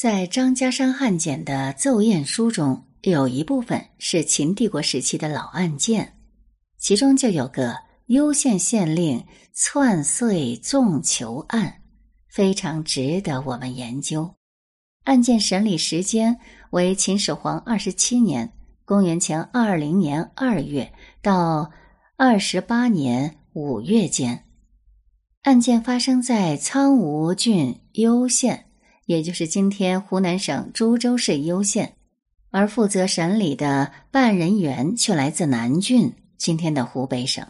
在张家山汉简的奏验书中，有一部分是秦帝国时期的老案件，其中就有个攸县县令篡岁纵囚案，非常值得我们研究。案件审理时间为秦始皇二十七年（公元前二二零年二月）到二十八年五月间。案件发生在苍梧郡攸县。也就是今天湖南省株洲市攸县，而负责审理的办人员却来自南郡，今天的湖北省。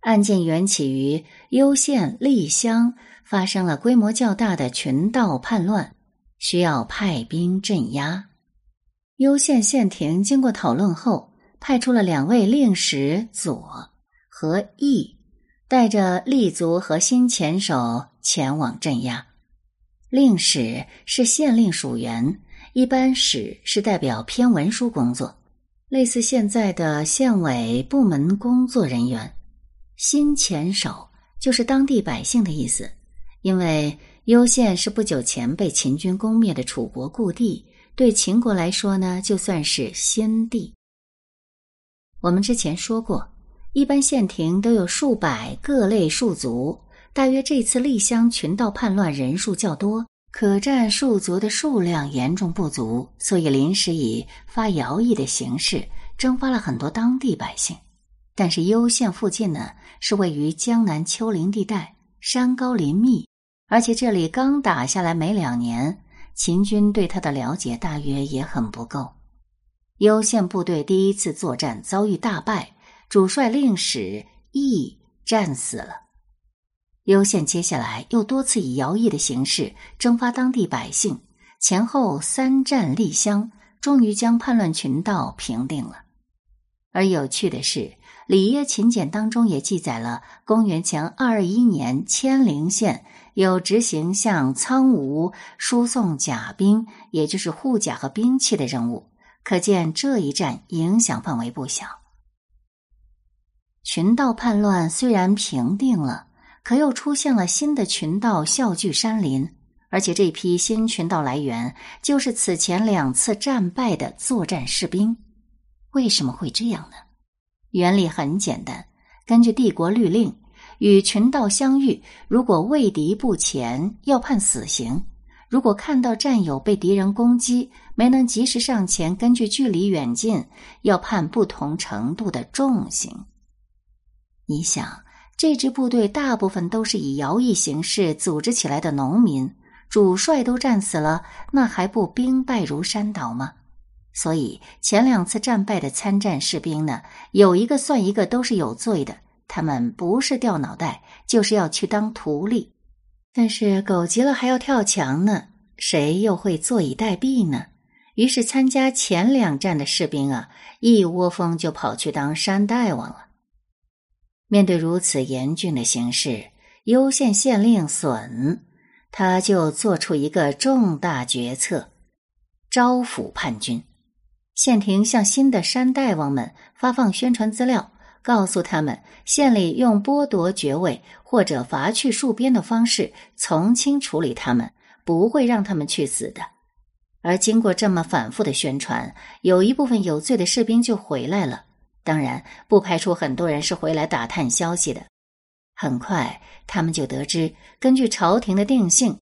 案件缘起于攸县栗乡发生了规模较大的群盗叛乱，需要派兵镇压。攸县县庭经过讨论后，派出了两位令史左和义，带着立足和新前手前往镇压。令史是县令属员，一般史是代表偏文书工作，类似现在的县委部门工作人员。新前手就是当地百姓的意思，因为攸县是不久前被秦军攻灭的楚国故地，对秦国来说呢，就算是先帝。我们之前说过，一般县庭都有数百各类戍卒。大约这次丽乡群盗叛乱人数较多，可战戍卒的数量严重不足，所以临时以发徭役的形式征发了很多当地百姓。但是攸县附近呢是位于江南丘陵地带，山高林密，而且这里刚打下来没两年，秦军对他的了解大约也很不够。攸县部队第一次作战遭遇大败，主帅令史义战死了。攸县接下来又多次以徭役的形式征发当地百姓，前后三战立乡，终于将叛乱群盗平定了。而有趣的是，《里耶秦简》当中也记载了公元前二二一年，千陵县有执行向苍梧输送甲兵，也就是护甲和兵器的任务，可见这一战影响范围不小。群盗叛乱虽然平定了。可又出现了新的群盗笑聚山林，而且这批新群盗来源就是此前两次战败的作战士兵。为什么会这样呢？原理很简单，根据帝国律令，与群盗相遇，如果畏敌不前，要判死刑；如果看到战友被敌人攻击，没能及时上前，根据距离远近，要判不同程度的重刑。你想？这支部队大部分都是以徭役形式组织起来的农民，主帅都战死了，那还不兵败如山倒吗？所以前两次战败的参战士兵呢，有一个算一个都是有罪的。他们不是掉脑袋，就是要去当奴隶。但是狗急了还要跳墙呢，谁又会坐以待毙呢？于是参加前两战的士兵啊，一窝蜂就跑去当山大王了。面对如此严峻的形势，攸县县令损他就做出一个重大决策：招抚叛军。县庭向新的山大王们发放宣传资料，告诉他们县里用剥夺爵位或者罚去戍边的方式从轻处理他们，不会让他们去死的。而经过这么反复的宣传，有一部分有罪的士兵就回来了。当然，不排除很多人是回来打探消息的。很快，他们就得知，根据朝廷的定性，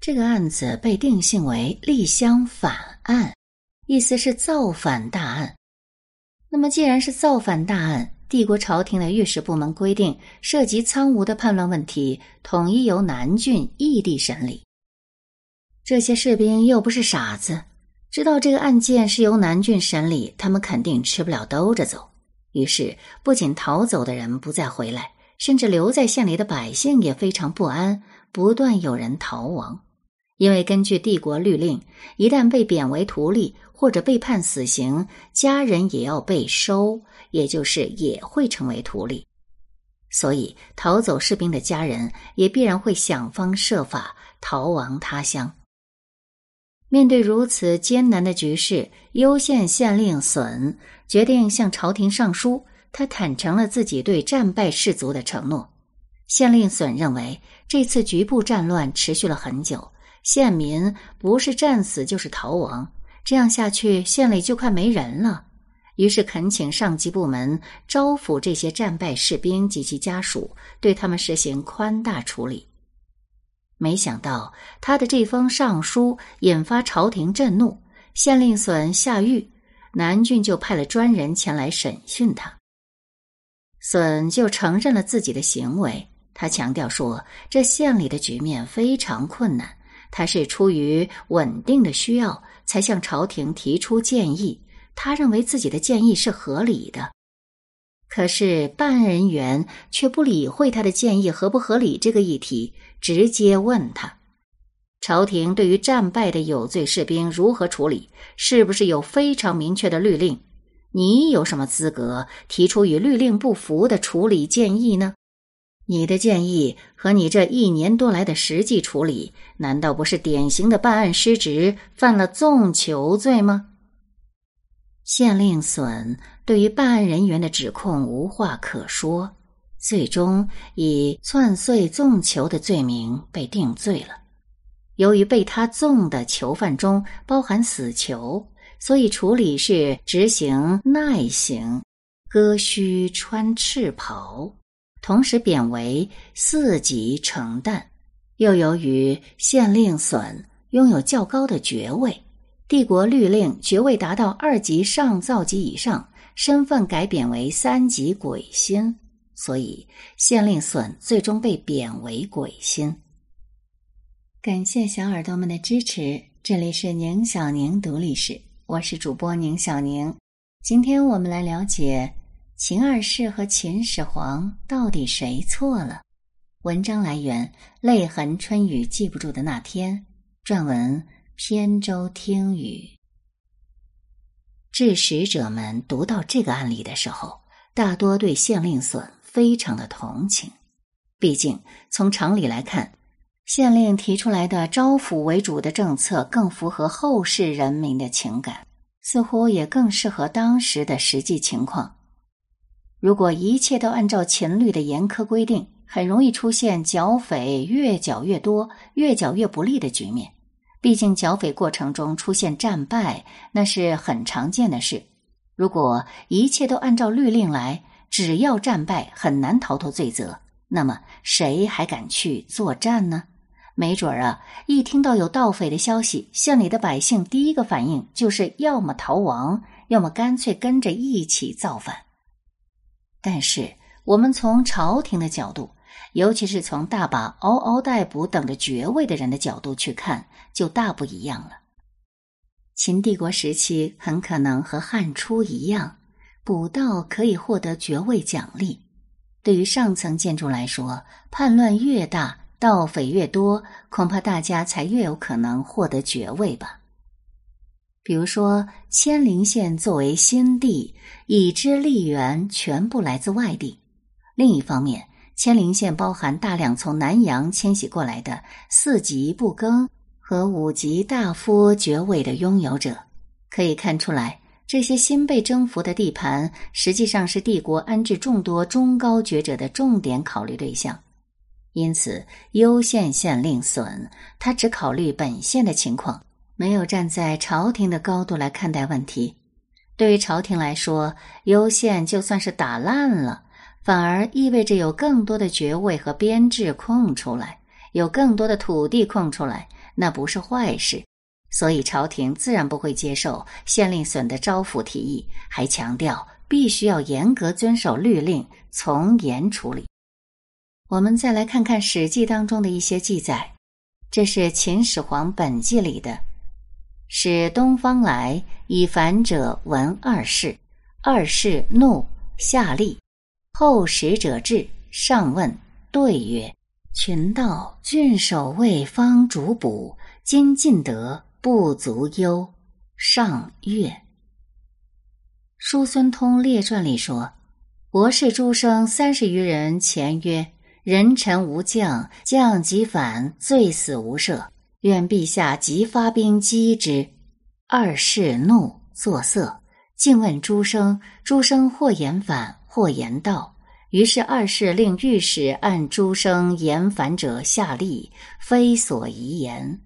这个案子被定性为立乡反案，意思是造反大案。那么，既然是造反大案，帝国朝廷的御史部门规定，涉及苍梧的叛乱问题，统一由南郡异地审理。这些士兵又不是傻子，知道这个案件是由南郡审理，他们肯定吃不了兜着走。于是，不仅逃走的人不再回来，甚至留在县里的百姓也非常不安，不断有人逃亡。因为根据帝国律令，一旦被贬为徒隶或者被判死刑，家人也要被收，也就是也会成为徒隶。所以，逃走士兵的家人也必然会想方设法逃亡他乡。面对如此艰难的局势，攸县县令损决定向朝廷上书。他坦诚了自己对战败士卒的承诺。县令损认为，这次局部战乱持续了很久，县民不是战死就是逃亡，这样下去县里就快没人了。于是恳请上级部门招抚这些战败士兵及其家属，对他们实行宽大处理。没想到他的这封上书引发朝廷震怒，县令损下狱，南郡就派了专人前来审讯他。损就承认了自己的行为，他强调说，这县里的局面非常困难，他是出于稳定的需要才向朝廷提出建议。他认为自己的建议是合理的，可是办案人员却不理会他的建议合不合理这个议题，直接问他：朝廷对于战败的有罪士兵如何处理？是不是有非常明确的律令？你有什么资格提出与律令不符的处理建议呢？你的建议和你这一年多来的实际处理，难道不是典型的办案失职，犯了纵囚罪吗？县令损对于办案人员的指控无话可说，最终以篡岁纵囚的罪名被定罪了。由于被他纵的囚犯中包含死囚，所以处理是执行耐刑，割须穿赤袍，同时贬为四级承旦。又由于县令损拥有较高的爵位。帝国律令爵位达到二级上造级以上，身份改贬为三级鬼星，所以县令损最终被贬为鬼星。感谢小耳朵们的支持，这里是宁小宁读历史，我是主播宁小宁。今天我们来了解秦二世和秦始皇到底谁错了。文章来源：泪痕春雨记不住的那天，撰文。扁舟听雨，致使者们读到这个案例的时候，大多对县令损非常的同情。毕竟从常理来看，县令提出来的招抚为主的政策更符合后世人民的情感，似乎也更适合当时的实际情况。如果一切都按照秦律的严苛规定，很容易出现剿匪越剿越多、越剿越不利的局面。毕竟剿匪过程中出现战败，那是很常见的事。如果一切都按照律令来，只要战败很难逃脱罪责，那么谁还敢去作战呢？没准儿啊，一听到有盗匪的消息，县里的百姓第一个反应就是要么逃亡，要么干脆跟着一起造反。但是我们从朝廷的角度。尤其是从大把嗷嗷待哺等着爵位的人的角度去看，就大不一样了。秦帝国时期很可能和汉初一样，捕盗可以获得爵位奖励。对于上层建筑来说，叛乱越大，盗匪越多，恐怕大家才越有可能获得爵位吧。比如说，千陵县作为新地，已知吏员全部来自外地。另一方面，千陵县包含大量从南阳迁徙过来的四级不更和五级大夫爵位的拥有者，可以看出来，这些新被征服的地盘实际上是帝国安置众多中高爵者的重点考虑对象。因此，攸县县令损他只考虑本县的情况，没有站在朝廷的高度来看待问题。对于朝廷来说，攸县就算是打烂了。反而意味着有更多的爵位和编制空出来，有更多的土地空出来，那不是坏事。所以朝廷自然不会接受县令损的招抚提议，还强调必须要严格遵守律令，从严处理。我们再来看看《史记》当中的一些记载，这是《秦始皇本纪》里的：“使东方来以反者闻二世，二世怒，下吏。”后使者至，上问，对曰：“群盗郡守卫方主捕，今进得，不足忧。”上曰：“叔孙通列传里说，博士诸生三十余人，前曰：‘人臣无将，将即反，罪死无赦。愿陛下即发兵击之。’二世怒作色，竟问诸生，诸生或言反。”或言道，于是二世令御史按诸生言反者下吏，非所宜言。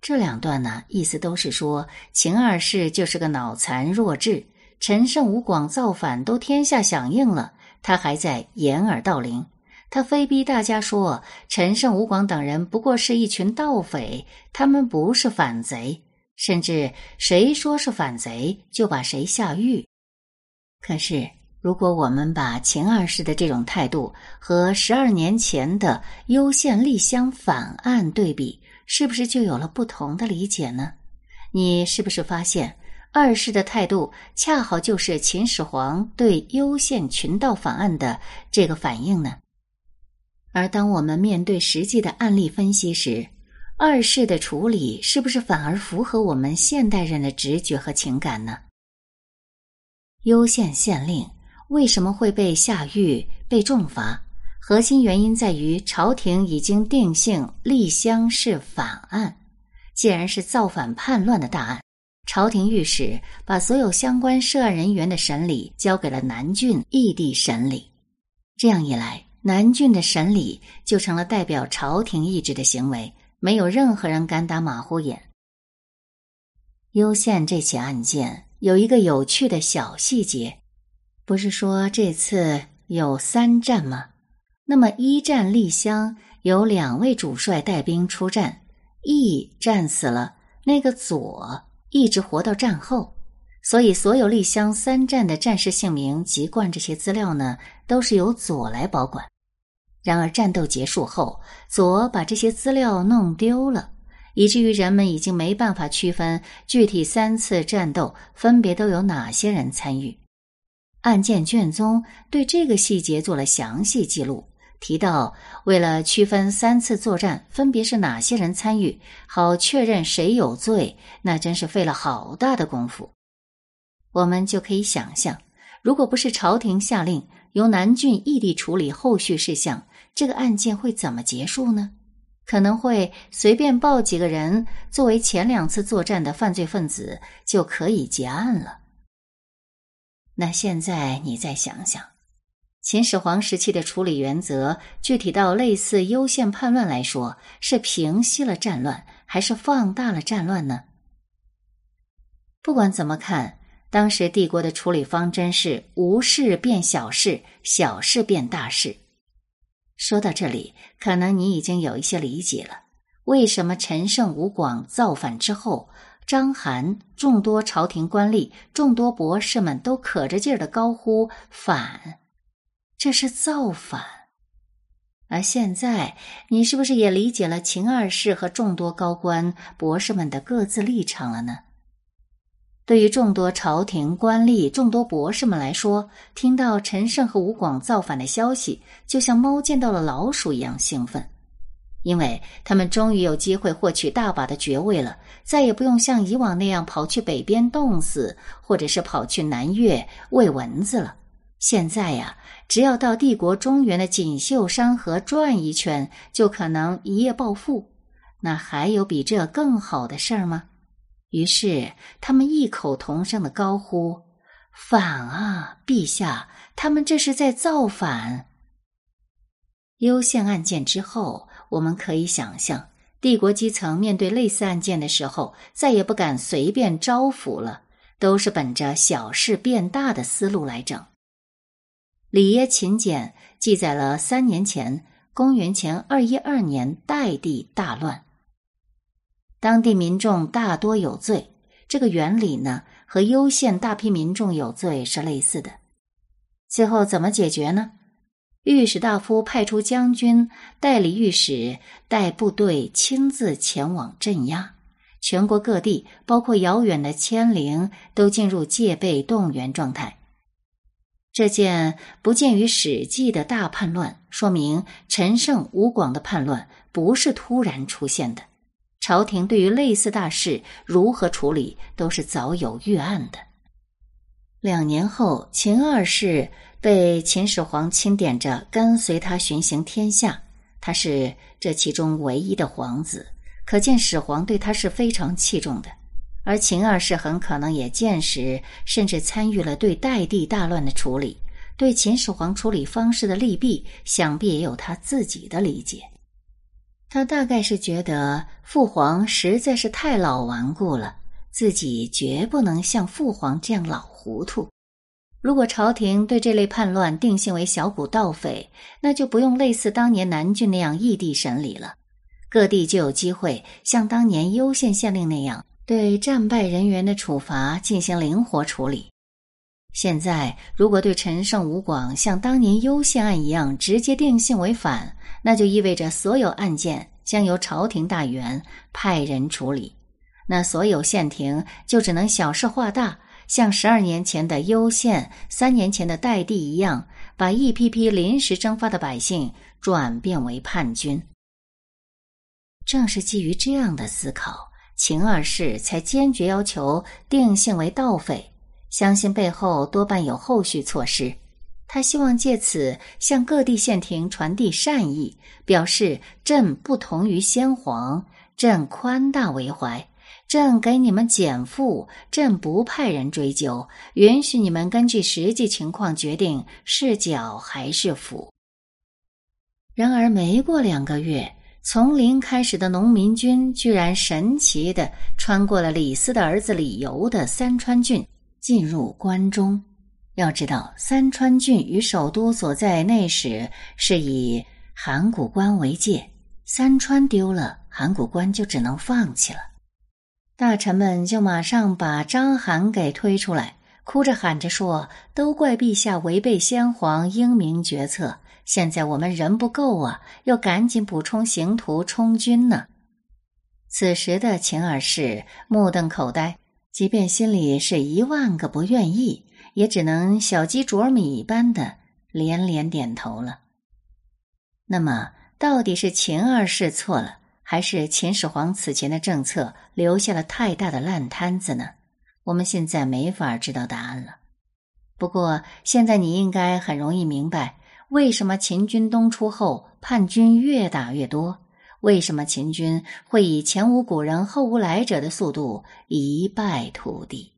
这两段呢，意思都是说秦二世就是个脑残弱智，陈胜吴广造反都天下响应了，他还在掩耳盗铃。他非逼大家说陈胜吴广等人不过是一群盗匪，他们不是反贼，甚至谁说是反贼就把谁下狱。可是，如果我们把秦二世的这种态度和十二年前的攸县丽香反案对比，是不是就有了不同的理解呢？你是不是发现二世的态度恰好就是秦始皇对攸县群盗反案的这个反应呢？而当我们面对实际的案例分析时，二世的处理是不是反而符合我们现代人的直觉和情感呢？攸县县令为什么会被下狱、被重罚？核心原因在于朝廷已经定性立香是反案。既然是造反叛乱的大案，朝廷御史把所有相关涉案人员的审理交给了南郡异地审理。这样一来，南郡的审理就成了代表朝廷意志的行为，没有任何人敢打马虎眼。攸县这起案件有一个有趣的小细节，不是说这次有三战吗？那么一战丽香有两位主帅带兵出战，义战死了，那个左一直活到战后。所以，所有丽香三战的战士姓名籍贯这些资料呢，都是由左来保管。然而，战斗结束后，左把这些资料弄丢了，以至于人们已经没办法区分具体三次战斗分别都有哪些人参与。案件卷宗对这个细节做了详细记录，提到为了区分三次作战分别是哪些人参与，好确认谁有罪，那真是费了好大的功夫。我们就可以想象，如果不是朝廷下令由南郡异地处理后续事项，这个案件会怎么结束呢？可能会随便报几个人作为前两次作战的犯罪分子就可以结案了。那现在你再想想，秦始皇时期的处理原则，具体到类似攸县叛乱来说，是平息了战乱，还是放大了战乱呢？不管怎么看。当时帝国的处理方针是无事变小事，小事变大事。说到这里，可能你已经有一些理解了：为什么陈胜吴广造反之后，章邯众多朝廷官吏、众多博士们都可着劲儿的高呼反，这是造反。而现在，你是不是也理解了秦二世和众多高官博士们的各自立场了呢？对于众多朝廷官吏、众多博士们来说，听到陈胜和吴广造反的消息，就像猫见到了老鼠一样兴奋，因为他们终于有机会获取大把的爵位了，再也不用像以往那样跑去北边冻死，或者是跑去南越喂蚊子了。现在呀，只要到帝国中原的锦绣山河转一圈，就可能一夜暴富。那还有比这更好的事儿吗？于是，他们异口同声的高呼：“反啊，陛下！他们这是在造反。”攸县案件之后，我们可以想象，帝国基层面对类似案件的时候，再也不敢随便招抚了，都是本着小事变大的思路来整。里耶秦简记载了三年前，公元前二一二年，代地大乱。当地民众大多有罪，这个原理呢和攸县大批民众有罪是类似的。最后怎么解决呢？御史大夫派出将军代理御史带部队亲自前往镇压，全国各地，包括遥远的千陵，都进入戒备动员状态。这件不见于《史记》的大叛乱，说明陈胜吴广的叛乱不是突然出现的。朝廷对于类似大事如何处理，都是早有预案的。两年后，秦二世被秦始皇钦点着跟随他巡行天下，他是这其中唯一的皇子，可见始皇对他是非常器重的。而秦二世很可能也见识甚至参与了对代地大乱的处理，对秦始皇处理方式的利弊，想必也有他自己的理解。他大概是觉得父皇实在是太老顽固了，自己绝不能像父皇这样老糊涂。如果朝廷对这类叛乱定性为小股盗匪，那就不用类似当年南郡那样异地审理了，各地就有机会像当年攸县县令那样，对战败人员的处罚进行灵活处理。现在，如果对陈胜、吴广像当年攸县案一样直接定性为反，那就意味着所有案件将由朝廷大员派人处理，那所有县庭就只能小事化大，像十二年前的攸县、三年前的代地一样，把一批批临时征发的百姓转变为叛军。正是基于这样的思考，秦二世才坚决要求定性为盗匪。相信背后多半有后续措施，他希望借此向各地县庭传递善意，表示朕不同于先皇，朕宽大为怀，朕给你们减负，朕不派人追究，允许你们根据实际情况决定是剿还是抚。然而，没过两个月，从零开始的农民军居然神奇的穿过了李斯的儿子李由的三川郡。进入关中，要知道三川郡与首都所在内史是以函谷关为界，三川丢了，函谷关就只能放弃了。大臣们就马上把章邯给推出来，哭着喊着说：“都怪陛下违背先皇英明决策，现在我们人不够啊，要赶紧补充刑徒充军呢。”此时的秦二世目瞪口呆。即便心里是一万个不愿意，也只能小鸡啄米一般的连连点头了。那么，到底是秦二世错了，还是秦始皇此前的政策留下了太大的烂摊子呢？我们现在没法知道答案了。不过，现在你应该很容易明白，为什么秦军东出后，叛军越打越多。为什么秦军会以前无古人后无来者的速度一败涂地？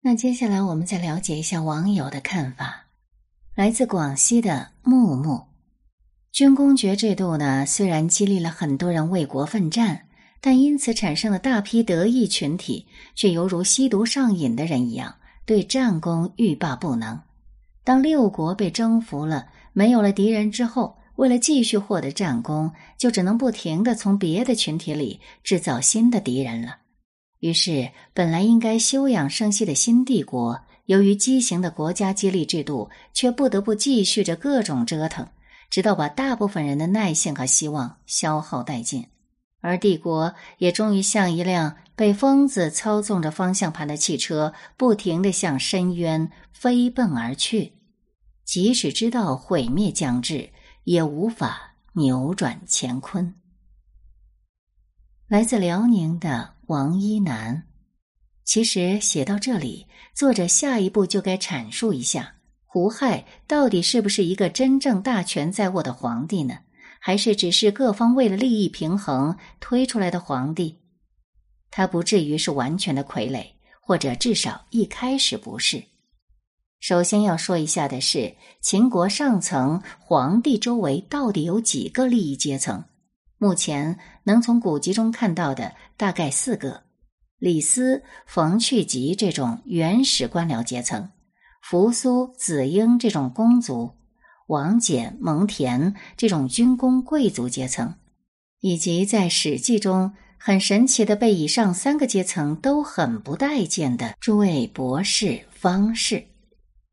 那接下来我们再了解一下网友的看法。来自广西的木木，军功爵制度呢，虽然激励了很多人为国奋战，但因此产生了大批得意群体，却犹如吸毒上瘾的人一样，对战功欲罢不能。当六国被征服了，没有了敌人之后。为了继续获得战功，就只能不停的从别的群体里制造新的敌人了。于是，本来应该休养生息的新帝国，由于畸形的国家激励制度，却不得不继续着各种折腾，直到把大部分人的耐性和希望消耗殆尽。而帝国也终于像一辆被疯子操纵着方向盘的汽车，不停的向深渊飞奔而去。即使知道毁灭将至。也无法扭转乾坤。来自辽宁的王一楠，其实写到这里，作者下一步就该阐述一下胡亥到底是不是一个真正大权在握的皇帝呢？还是只是各方为了利益平衡推出来的皇帝？他不至于是完全的傀儡，或者至少一开始不是。首先要说一下的是，秦国上层皇帝周围到底有几个利益阶层？目前能从古籍中看到的大概四个：李斯、冯去疾这种原始官僚阶层，扶苏、子婴这种公族，王翦、蒙恬这种军功贵族阶层，以及在《史记》中很神奇的被以上三个阶层都很不待见的诸位博士、方士。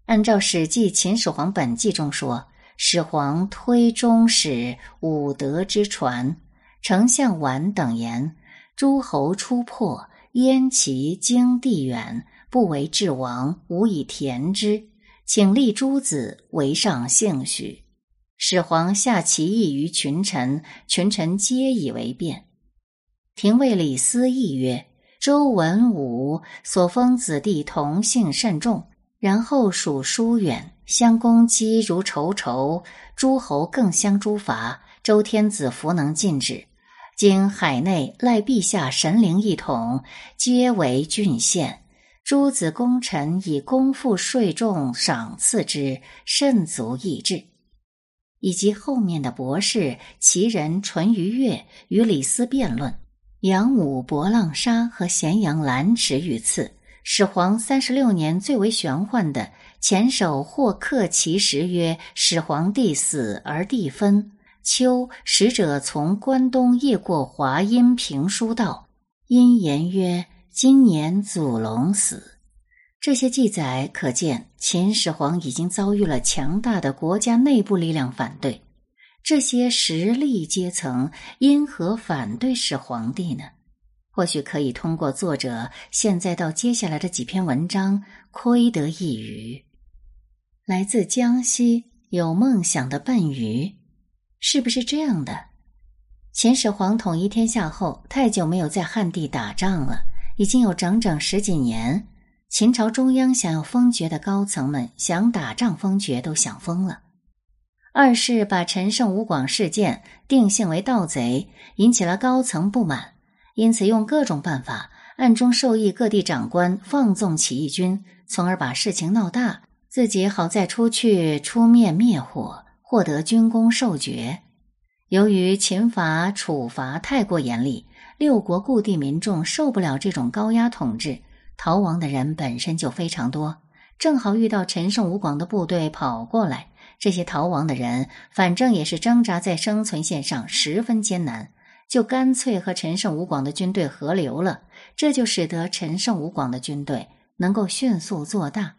按照《史记·秦始皇本纪》中说，始皇推中使武德之传，丞相绾等言：诸侯出破，燕齐经地远，不为治王，无以田之，请立诸子为上幸许。始皇下其意于群臣，群臣皆以为变。廷尉李斯亦曰：周文武所封子弟同姓甚众。然后属疏远，相攻击如仇仇，诸侯更相诛伐。周天子弗能禁止。今海内赖陛下神灵一统，皆为郡县。诸子功臣以功赋税重赏赐之，甚足益智。以及后面的博士其人淳于越与李斯辩论，杨武博浪沙和咸阳兰池遇刺。始皇三十六年最为玄幻的前首霍克其时曰：“始皇帝死而地分。”秋使者从关东夜过华阴平书道，因言曰：“今年祖龙死。”这些记载可见，秦始皇已经遭遇了强大的国家内部力量反对。这些实力阶层因何反对始皇帝呢？或许可以通过作者现在到接下来的几篇文章窥得一隅。来自江西有梦想的笨鱼，是不是这样的？秦始皇统一天下后，太久没有在汉地打仗了，已经有整整十几年。秦朝中央想要封爵的高层们，想打仗封爵都想疯了。二是把陈胜吴广事件定性为盗贼，引起了高层不满，因此用各种办法暗中授意各地长官放纵起义军，从而把事情闹大，自己好再出去出面灭火，获得军功授爵。由于秦法处罚太过严厉，六国故地民众受不了这种高压统治。逃亡的人本身就非常多，正好遇到陈胜吴广的部队跑过来，这些逃亡的人反正也是挣扎在生存线上，十分艰难，就干脆和陈胜吴广的军队合流了。这就使得陈胜吴广的军队能够迅速做大。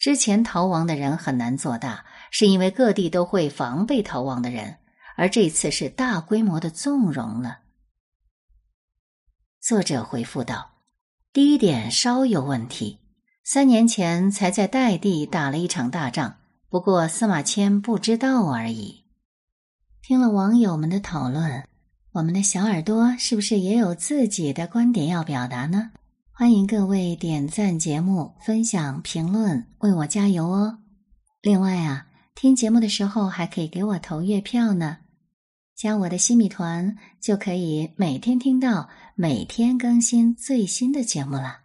之前逃亡的人很难做大，是因为各地都会防备逃亡的人，而这次是大规模的纵容了。作者回复道。第一点稍有问题，三年前才在代地打了一场大仗，不过司马迁不知道而已。听了网友们的讨论，我们的小耳朵是不是也有自己的观点要表达呢？欢迎各位点赞节目、分享、评论，为我加油哦！另外啊，听节目的时候还可以给我投月票呢。加我的新米团，就可以每天听到每天更新最新的节目了。